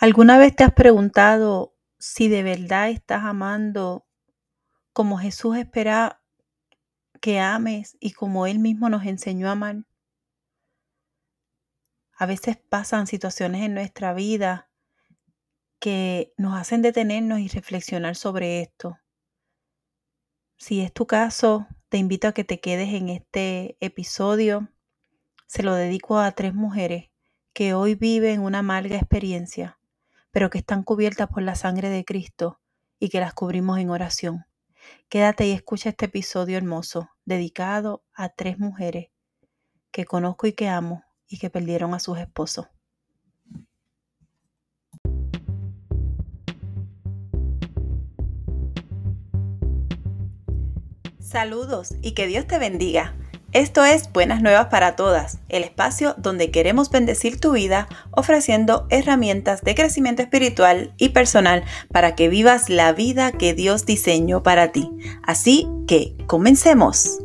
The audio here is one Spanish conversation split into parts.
¿Alguna vez te has preguntado si de verdad estás amando como Jesús espera que ames y como Él mismo nos enseñó a amar? A veces pasan situaciones en nuestra vida que nos hacen detenernos y reflexionar sobre esto. Si es tu caso, te invito a que te quedes en este episodio. Se lo dedico a tres mujeres que hoy viven una amarga experiencia pero que están cubiertas por la sangre de Cristo y que las cubrimos en oración. Quédate y escucha este episodio hermoso dedicado a tres mujeres que conozco y que amo y que perdieron a sus esposos. Saludos y que Dios te bendiga. Esto es Buenas Nuevas para Todas, el espacio donde queremos bendecir tu vida ofreciendo herramientas de crecimiento espiritual y personal para que vivas la vida que Dios diseñó para ti. Así que, comencemos.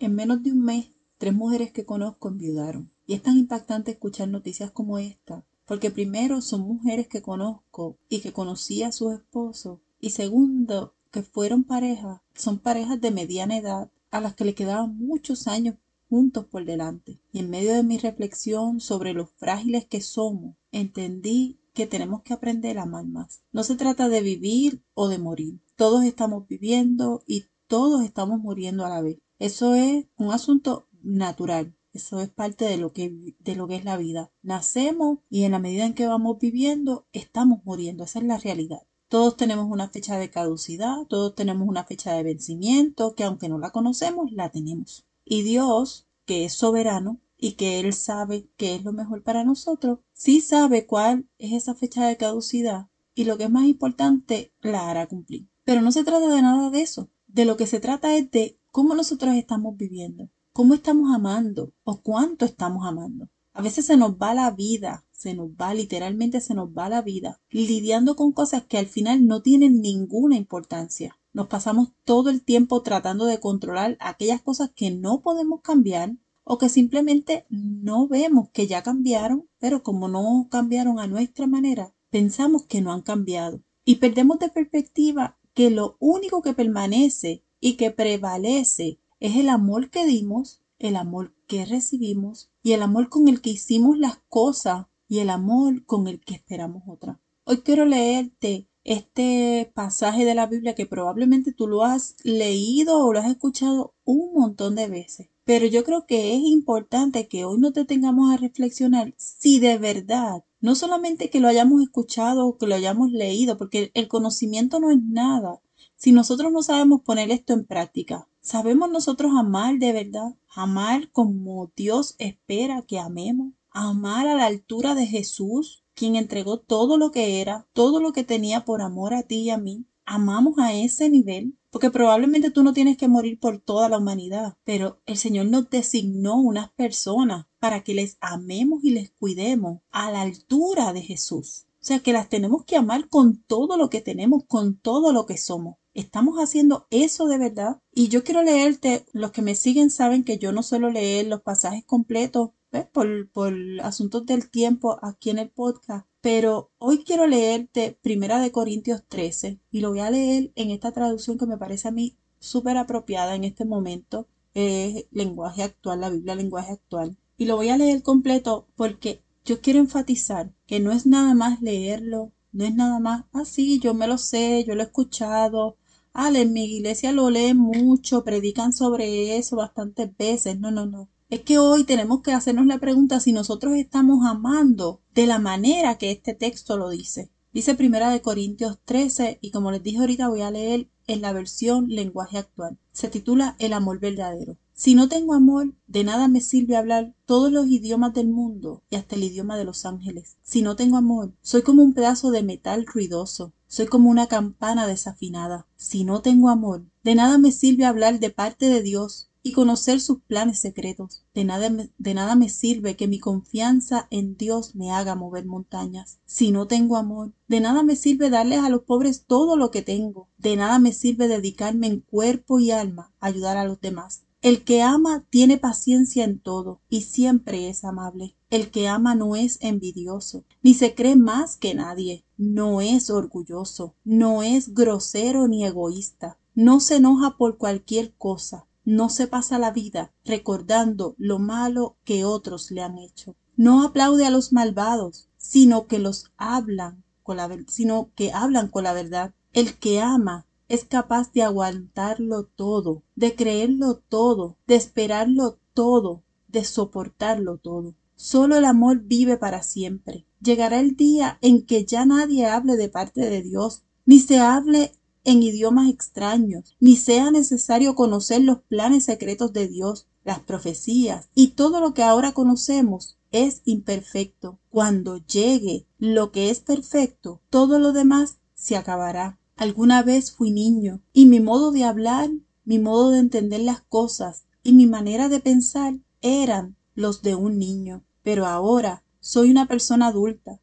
En menos de un mes, tres mujeres que conozco enviudaron. Y es tan impactante escuchar noticias como esta, porque primero son mujeres que conozco y que conocí a sus esposos y segundo, que fueron parejas, son parejas de mediana edad a las que le quedaban muchos años juntos por delante. Y en medio de mi reflexión sobre los frágiles que somos, entendí que tenemos que aprender a amar más. No se trata de vivir o de morir. Todos estamos viviendo y todos estamos muriendo a la vez. Eso es un asunto natural. Eso es parte de lo que, de lo que es la vida. Nacemos y en la medida en que vamos viviendo, estamos muriendo. Esa es la realidad. Todos tenemos una fecha de caducidad, todos tenemos una fecha de vencimiento, que aunque no la conocemos, la tenemos. Y Dios, que es soberano y que Él sabe qué es lo mejor para nosotros, sí sabe cuál es esa fecha de caducidad y lo que es más importante, la hará cumplir. Pero no se trata de nada de eso. De lo que se trata es de cómo nosotros estamos viviendo, cómo estamos amando o cuánto estamos amando. A veces se nos va la vida se nos va, literalmente se nos va la vida, lidiando con cosas que al final no tienen ninguna importancia. Nos pasamos todo el tiempo tratando de controlar aquellas cosas que no podemos cambiar o que simplemente no vemos que ya cambiaron, pero como no cambiaron a nuestra manera, pensamos que no han cambiado. Y perdemos de perspectiva que lo único que permanece y que prevalece es el amor que dimos, el amor que recibimos y el amor con el que hicimos las cosas y el amor con el que esperamos otra. Hoy quiero leerte este pasaje de la Biblia que probablemente tú lo has leído o lo has escuchado un montón de veces. Pero yo creo que es importante que hoy no te tengamos a reflexionar si de verdad, no solamente que lo hayamos escuchado o que lo hayamos leído, porque el conocimiento no es nada. Si nosotros no sabemos poner esto en práctica, ¿sabemos nosotros amar de verdad? Amar como Dios espera que amemos amar a la altura de Jesús, quien entregó todo lo que era, todo lo que tenía por amor a ti y a mí. Amamos a ese nivel, porque probablemente tú no tienes que morir por toda la humanidad, pero el Señor nos designó unas personas para que les amemos y les cuidemos a la altura de Jesús. O sea que las tenemos que amar con todo lo que tenemos, con todo lo que somos. ¿Estamos haciendo eso de verdad? Y yo quiero leerte, los que me siguen saben que yo no suelo leer los pasajes completos por, por asuntos del tiempo aquí en el podcast. Pero hoy quiero leerte Primera de Corintios 13 y lo voy a leer en esta traducción que me parece a mí súper apropiada en este momento. Es lenguaje actual, la Biblia lenguaje actual. Y lo voy a leer completo porque yo quiero enfatizar que no es nada más leerlo, no es nada más, ah, yo me lo sé, yo lo he escuchado, ah, en mi iglesia lo leen mucho, predican sobre eso bastantes veces. No, no, no es que hoy tenemos que hacernos la pregunta si nosotros estamos amando de la manera que este texto lo dice. Dice Primera de Corintios 13 y como les dije ahorita voy a leer en la versión lenguaje actual. Se titula El amor verdadero. Si no tengo amor, de nada me sirve hablar todos los idiomas del mundo y hasta el idioma de los ángeles. Si no tengo amor, soy como un pedazo de metal ruidoso, soy como una campana desafinada. Si no tengo amor, de nada me sirve hablar de parte de Dios y conocer sus planes secretos. De nada, de nada me sirve que mi confianza en Dios me haga mover montañas. Si no tengo amor, de nada me sirve darles a los pobres todo lo que tengo. De nada me sirve dedicarme en cuerpo y alma a ayudar a los demás. El que ama tiene paciencia en todo y siempre es amable. El que ama no es envidioso, ni se cree más que nadie, no es orgulloso, no es grosero ni egoísta, no se enoja por cualquier cosa, no se pasa la vida recordando lo malo que otros le han hecho. No aplaude a los malvados, sino que los hablan con la, sino que hablan con la verdad. El que ama es capaz de aguantarlo todo, de creerlo todo, de esperarlo todo, de soportarlo todo. Solo el amor vive para siempre. Llegará el día en que ya nadie hable de parte de Dios, ni se hable en idiomas extraños, ni sea necesario conocer los planes secretos de Dios, las profecías y todo lo que ahora conocemos es imperfecto. Cuando llegue lo que es perfecto, todo lo demás se acabará. Alguna vez fui niño y mi modo de hablar, mi modo de entender las cosas y mi manera de pensar eran los de un niño. Pero ahora soy una persona adulta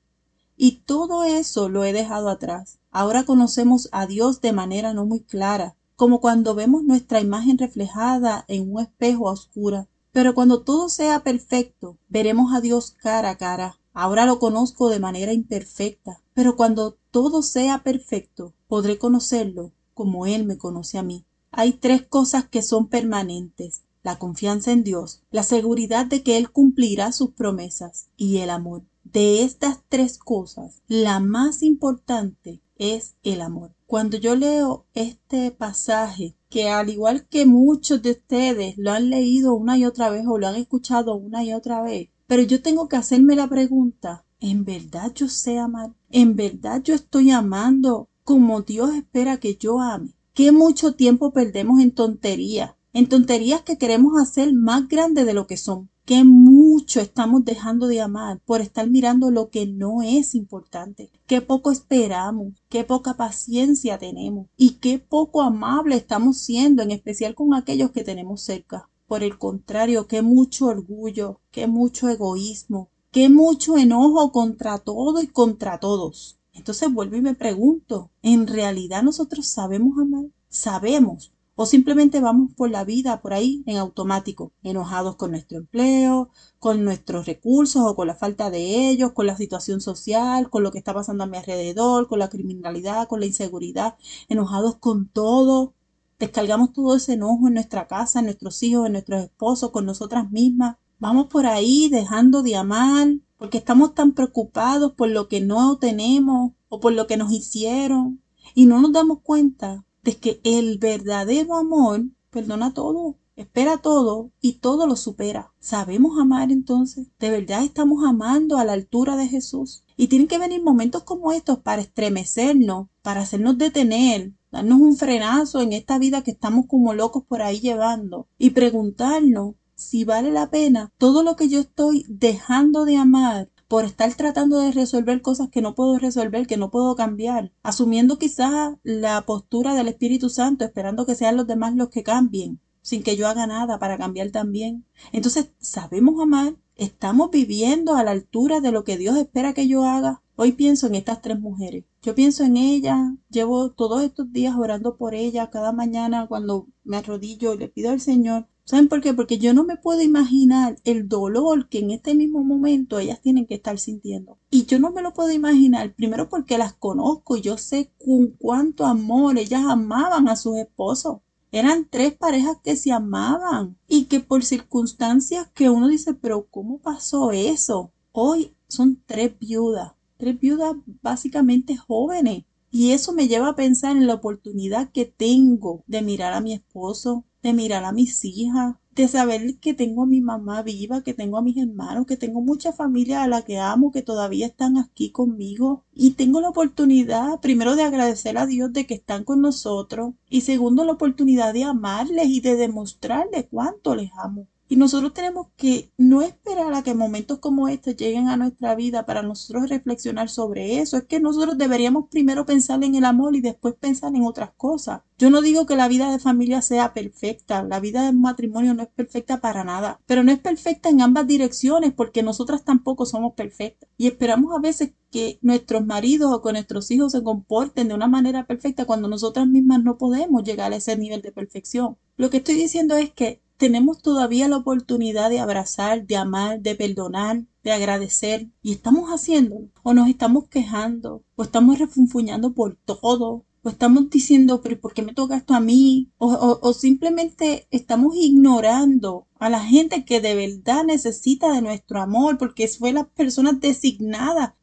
y todo eso lo he dejado atrás. Ahora conocemos a Dios de manera no muy clara, como cuando vemos nuestra imagen reflejada en un espejo a oscura. Pero cuando todo sea perfecto, veremos a Dios cara a cara. Ahora lo conozco de manera imperfecta, pero cuando todo sea perfecto, podré conocerlo como Él me conoce a mí. Hay tres cosas que son permanentes. La confianza en Dios, la seguridad de que Él cumplirá sus promesas y el amor. De estas tres cosas, la más importante es el amor. Cuando yo leo este pasaje, que al igual que muchos de ustedes lo han leído una y otra vez o lo han escuchado una y otra vez, pero yo tengo que hacerme la pregunta, ¿en verdad yo sé amar? ¿En verdad yo estoy amando como Dios espera que yo ame? ¿Qué mucho tiempo perdemos en tonterías? En tonterías que queremos hacer más grandes de lo que son qué mucho estamos dejando de amar por estar mirando lo que no es importante, qué poco esperamos, qué poca paciencia tenemos y qué poco amable estamos siendo, en especial con aquellos que tenemos cerca. Por el contrario, qué mucho orgullo, qué mucho egoísmo, qué mucho enojo contra todo y contra todos. Entonces vuelvo y me pregunto, ¿en realidad nosotros sabemos amar? Sabemos, o simplemente vamos por la vida por ahí en automático, enojados con nuestro empleo, con nuestros recursos o con la falta de ellos, con la situación social, con lo que está pasando a mi alrededor, con la criminalidad, con la inseguridad, enojados con todo. Descargamos todo ese enojo en nuestra casa, en nuestros hijos, en nuestros esposos, con nosotras mismas. Vamos por ahí dejando de amar porque estamos tan preocupados por lo que no tenemos o por lo que nos hicieron y no nos damos cuenta de que el verdadero amor perdona todo, espera todo y todo lo supera. ¿Sabemos amar entonces? ¿De verdad estamos amando a la altura de Jesús? Y tienen que venir momentos como estos para estremecernos, para hacernos detener, darnos un frenazo en esta vida que estamos como locos por ahí llevando y preguntarnos si vale la pena todo lo que yo estoy dejando de amar por estar tratando de resolver cosas que no puedo resolver, que no puedo cambiar, asumiendo quizás la postura del Espíritu Santo, esperando que sean los demás los que cambien, sin que yo haga nada para cambiar también. Entonces, ¿sabemos amar? ¿Estamos viviendo a la altura de lo que Dios espera que yo haga? Hoy pienso en estas tres mujeres. Yo pienso en ellas, llevo todos estos días orando por ellas cada mañana cuando me arrodillo y le pido al Señor ¿Saben por qué? Porque yo no me puedo imaginar el dolor que en este mismo momento ellas tienen que estar sintiendo. Y yo no me lo puedo imaginar, primero porque las conozco y yo sé con cuánto amor ellas amaban a sus esposos. Eran tres parejas que se amaban y que por circunstancias que uno dice, pero ¿cómo pasó eso? Hoy son tres viudas, tres viudas básicamente jóvenes. Y eso me lleva a pensar en la oportunidad que tengo de mirar a mi esposo, de mirar a mis hijas, de saber que tengo a mi mamá viva, que tengo a mis hermanos, que tengo mucha familia a la que amo, que todavía están aquí conmigo. Y tengo la oportunidad, primero, de agradecer a Dios de que están con nosotros. Y segundo, la oportunidad de amarles y de demostrarles cuánto les amo. Y nosotros tenemos que no esperar a que momentos como este lleguen a nuestra vida para nosotros reflexionar sobre eso. Es que nosotros deberíamos primero pensar en el amor y después pensar en otras cosas. Yo no digo que la vida de familia sea perfecta, la vida de matrimonio no es perfecta para nada, pero no es perfecta en ambas direcciones porque nosotras tampoco somos perfectas. Y esperamos a veces que nuestros maridos o con nuestros hijos se comporten de una manera perfecta cuando nosotras mismas no podemos llegar a ese nivel de perfección. Lo que estoy diciendo es que tenemos todavía la oportunidad de abrazar, de amar, de perdonar, de agradecer. Y estamos haciéndolo. O nos estamos quejando. O estamos refunfuñando por todo. O estamos diciendo, pero ¿por qué me toca esto a mí? O, o simplemente estamos ignorando a la gente que de verdad necesita de nuestro amor, porque fue las personas designadas.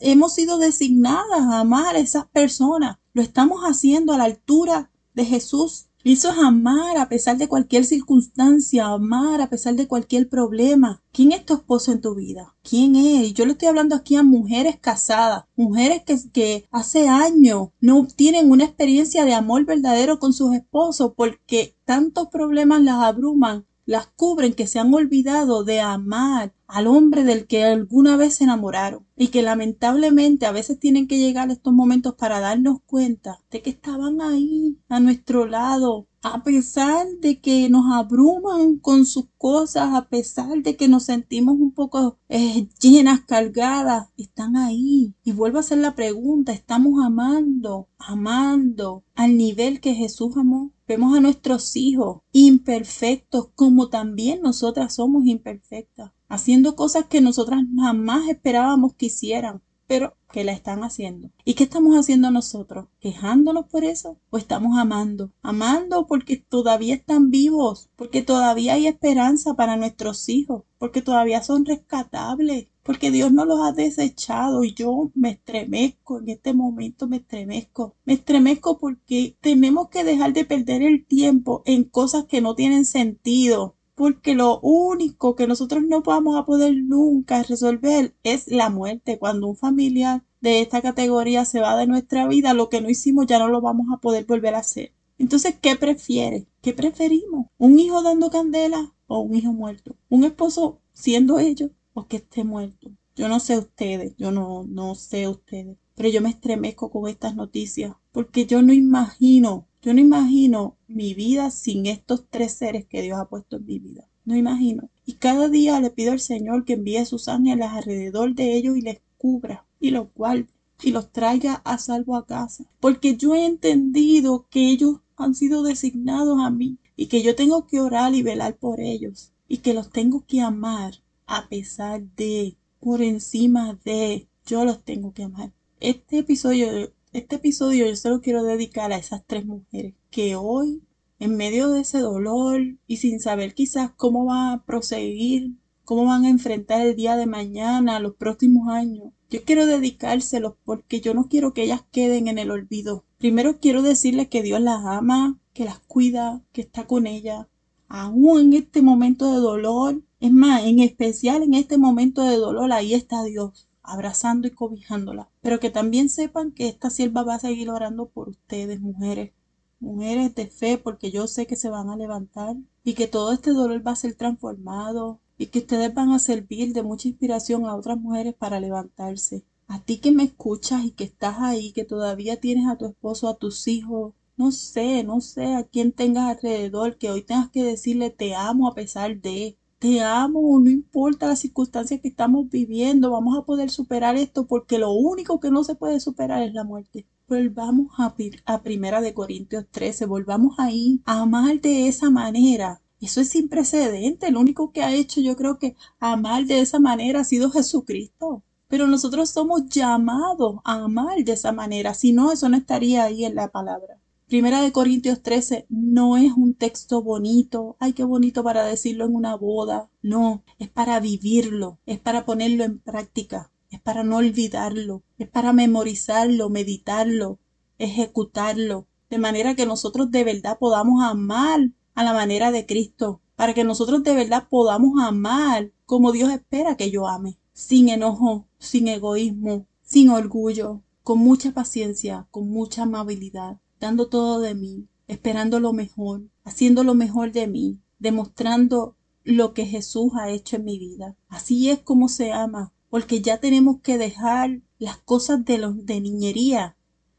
hemos sido designadas a amar a esas personas. Lo estamos haciendo a la altura de Jesús. Eso es amar a pesar de cualquier circunstancia, amar a pesar de cualquier problema. ¿Quién es tu esposo en tu vida? ¿Quién es? Yo le estoy hablando aquí a mujeres casadas, mujeres que, que hace años no tienen una experiencia de amor verdadero con sus esposos porque tantos problemas las abruman las cubren que se han olvidado de amar al hombre del que alguna vez se enamoraron y que lamentablemente a veces tienen que llegar estos momentos para darnos cuenta de que estaban ahí a nuestro lado a pesar de que nos abruman con sus cosas, a pesar de que nos sentimos un poco eh, llenas, cargadas, están ahí. Y vuelvo a hacer la pregunta, ¿estamos amando, amando al nivel que Jesús amó? Vemos a nuestros hijos imperfectos como también nosotras somos imperfectas, haciendo cosas que nosotras jamás esperábamos que hicieran pero que la están haciendo. ¿Y qué estamos haciendo nosotros? ¿Quejándonos por eso? ¿O estamos amando? Amando porque todavía están vivos, porque todavía hay esperanza para nuestros hijos, porque todavía son rescatables, porque Dios no los ha desechado y yo me estremezco, en este momento me estremezco. Me estremezco porque tenemos que dejar de perder el tiempo en cosas que no tienen sentido, porque lo único que nosotros no vamos a poder nunca resolver es la muerte. Cuando un familiar de esta categoría se va de nuestra vida, lo que no hicimos ya no lo vamos a poder volver a hacer. Entonces, ¿qué prefiere? ¿Qué preferimos? ¿Un hijo dando candela o un hijo muerto? ¿Un esposo siendo ellos o que esté muerto? Yo no sé ustedes, yo no, no sé ustedes, pero yo me estremezco con estas noticias porque yo no imagino yo no imagino mi vida sin estos tres seres que Dios ha puesto en mi vida. No imagino. Y cada día le pido al Señor que envíe sus ángeles alrededor de ellos y les cubra y los guarde y los traiga a salvo a casa. Porque yo he entendido que ellos han sido designados a mí y que yo tengo que orar y velar por ellos y que los tengo que amar a pesar de, por encima de, yo los tengo que amar. Este episodio este episodio yo se lo quiero dedicar a esas tres mujeres que hoy, en medio de ese dolor y sin saber quizás cómo van a proseguir, cómo van a enfrentar el día de mañana, los próximos años, yo quiero dedicárselos porque yo no quiero que ellas queden en el olvido. Primero quiero decirles que Dios las ama, que las cuida, que está con ellas, aún en este momento de dolor. Es más, en especial en este momento de dolor, ahí está Dios abrazando y cobijándola. Pero que también sepan que esta sierva va a seguir orando por ustedes, mujeres. Mujeres de fe, porque yo sé que se van a levantar y que todo este dolor va a ser transformado y que ustedes van a servir de mucha inspiración a otras mujeres para levantarse. A ti que me escuchas y que estás ahí, que todavía tienes a tu esposo, a tus hijos, no sé, no sé a quién tengas alrededor, que hoy tengas que decirle te amo a pesar de, te amo, no importa las circunstancias que estamos viviendo, vamos a poder superar esto porque lo único que no se puede superar es la muerte. Volvamos a, a Primera de Corintios 13, volvamos ahí a amar de esa manera. Eso es sin precedente. Lo único que ha hecho yo creo que amar de esa manera ha sido Jesucristo. Pero nosotros somos llamados a amar de esa manera. Si no, eso no estaría ahí en la palabra. Primera de Corintios 13 no es un texto bonito, ay qué bonito para decirlo en una boda, no, es para vivirlo, es para ponerlo en práctica, es para no olvidarlo, es para memorizarlo, meditarlo, ejecutarlo, de manera que nosotros de verdad podamos amar a la manera de Cristo, para que nosotros de verdad podamos amar como Dios espera que yo ame, sin enojo, sin egoísmo, sin orgullo, con mucha paciencia, con mucha amabilidad dando todo de mí, esperando lo mejor, haciendo lo mejor de mí, demostrando lo que Jesús ha hecho en mi vida. Así es como se ama, porque ya tenemos que dejar las cosas de, los, de niñería.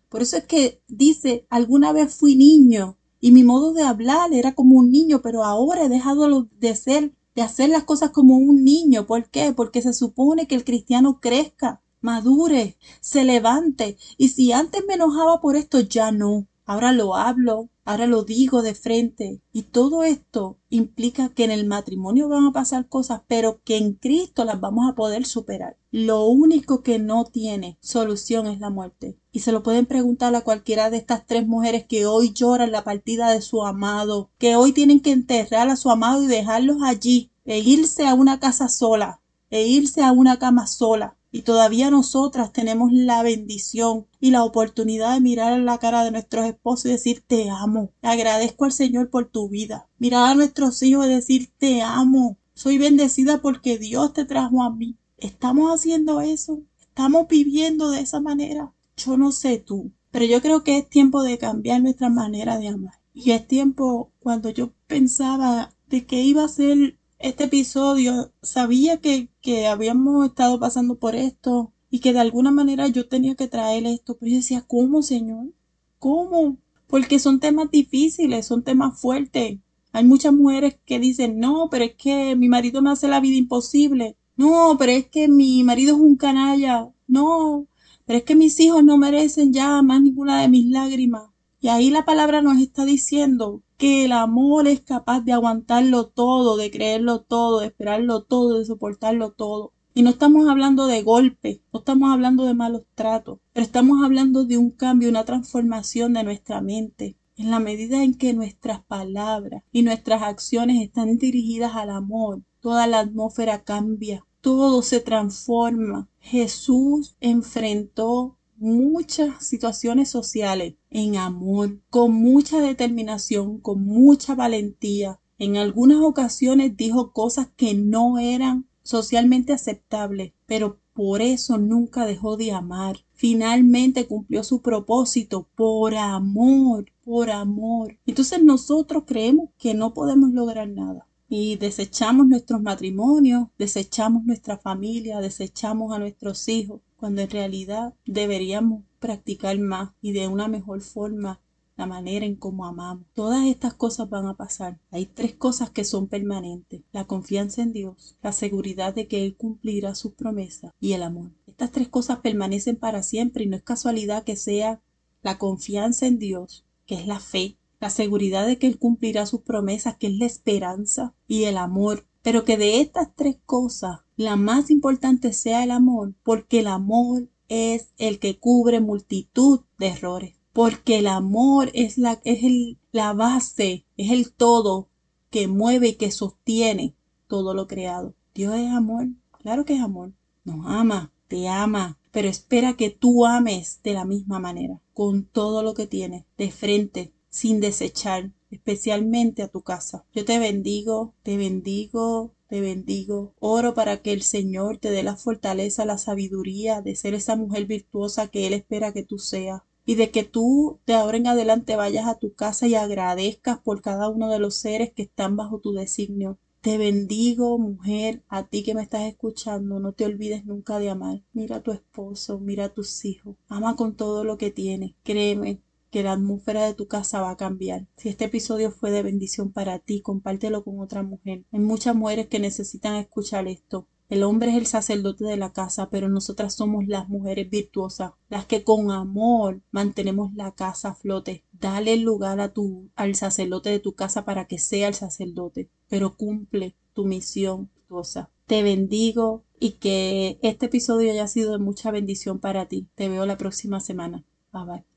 Por eso es que dice, alguna vez fui niño y mi modo de hablar era como un niño, pero ahora he dejado de ser, de hacer las cosas como un niño. ¿Por qué? Porque se supone que el cristiano crezca, madure, se levante. Y si antes me enojaba por esto, ya no. Ahora lo hablo, ahora lo digo de frente. Y todo esto implica que en el matrimonio van a pasar cosas, pero que en Cristo las vamos a poder superar. Lo único que no tiene solución es la muerte. Y se lo pueden preguntar a cualquiera de estas tres mujeres que hoy lloran la partida de su amado, que hoy tienen que enterrar a su amado y dejarlos allí, e irse a una casa sola, e irse a una cama sola. Y todavía nosotras tenemos la bendición y la oportunidad de mirar a la cara de nuestros esposos y decir te amo. Agradezco al Señor por tu vida. Mirar a nuestros hijos y decir te amo. Soy bendecida porque Dios te trajo a mí. ¿Estamos haciendo eso? ¿Estamos viviendo de esa manera? Yo no sé tú, pero yo creo que es tiempo de cambiar nuestra manera de amar. Y es tiempo cuando yo pensaba de que iba a ser este episodio, sabía que, que habíamos estado pasando por esto y que de alguna manera yo tenía que traer esto, pero yo decía, ¿cómo, Señor? ¿Cómo? Porque son temas difíciles, son temas fuertes. Hay muchas mujeres que dicen, no, pero es que mi marido me hace la vida imposible. No, pero es que mi marido es un canalla. No, pero es que mis hijos no merecen ya más ninguna de mis lágrimas. Y ahí la palabra nos está diciendo que el amor es capaz de aguantarlo todo, de creerlo todo, de esperarlo todo, de soportarlo todo. Y no estamos hablando de golpes, no estamos hablando de malos tratos, pero estamos hablando de un cambio, una transformación de nuestra mente. En la medida en que nuestras palabras y nuestras acciones están dirigidas al amor, toda la atmósfera cambia, todo se transforma. Jesús enfrentó muchas situaciones sociales en amor, con mucha determinación, con mucha valentía. En algunas ocasiones dijo cosas que no eran socialmente aceptables, pero por eso nunca dejó de amar. Finalmente cumplió su propósito por amor, por amor. Entonces nosotros creemos que no podemos lograr nada y desechamos nuestros matrimonios, desechamos nuestra familia, desechamos a nuestros hijos, cuando en realidad deberíamos practicar más y de una mejor forma la manera en cómo amamos. Todas estas cosas van a pasar. Hay tres cosas que son permanentes. La confianza en Dios, la seguridad de que Él cumplirá sus promesas y el amor. Estas tres cosas permanecen para siempre y no es casualidad que sea la confianza en Dios, que es la fe, la seguridad de que Él cumplirá sus promesas, que es la esperanza y el amor. Pero que de estas tres cosas, la más importante sea el amor, porque el amor es el que cubre multitud de errores. Porque el amor es la, es el, la base, es el todo que mueve y que sostiene todo lo creado. Dios es amor, claro que es amor. Nos ama, te ama, pero espera que tú ames de la misma manera, con todo lo que tienes, de frente, sin desechar, especialmente a tu casa. Yo te bendigo, te bendigo, te bendigo. Oro para que el Señor te dé la fortaleza, la sabiduría de ser esa mujer virtuosa que Él espera que tú seas. Y de que tú de ahora en adelante vayas a tu casa y agradezcas por cada uno de los seres que están bajo tu designio. Te bendigo, mujer, a ti que me estás escuchando. No te olvides nunca de amar. Mira a tu esposo, mira a tus hijos. Ama con todo lo que tienes. Créeme, que la atmósfera de tu casa va a cambiar. Si este episodio fue de bendición para ti, compártelo con otra mujer. Hay muchas mujeres que necesitan escuchar esto. El hombre es el sacerdote de la casa, pero nosotras somos las mujeres virtuosas, las que con amor mantenemos la casa a flote. Dale el lugar a tu, al sacerdote de tu casa para que sea el sacerdote, pero cumple tu misión virtuosa. Te bendigo y que este episodio haya sido de mucha bendición para ti. Te veo la próxima semana. Bye bye.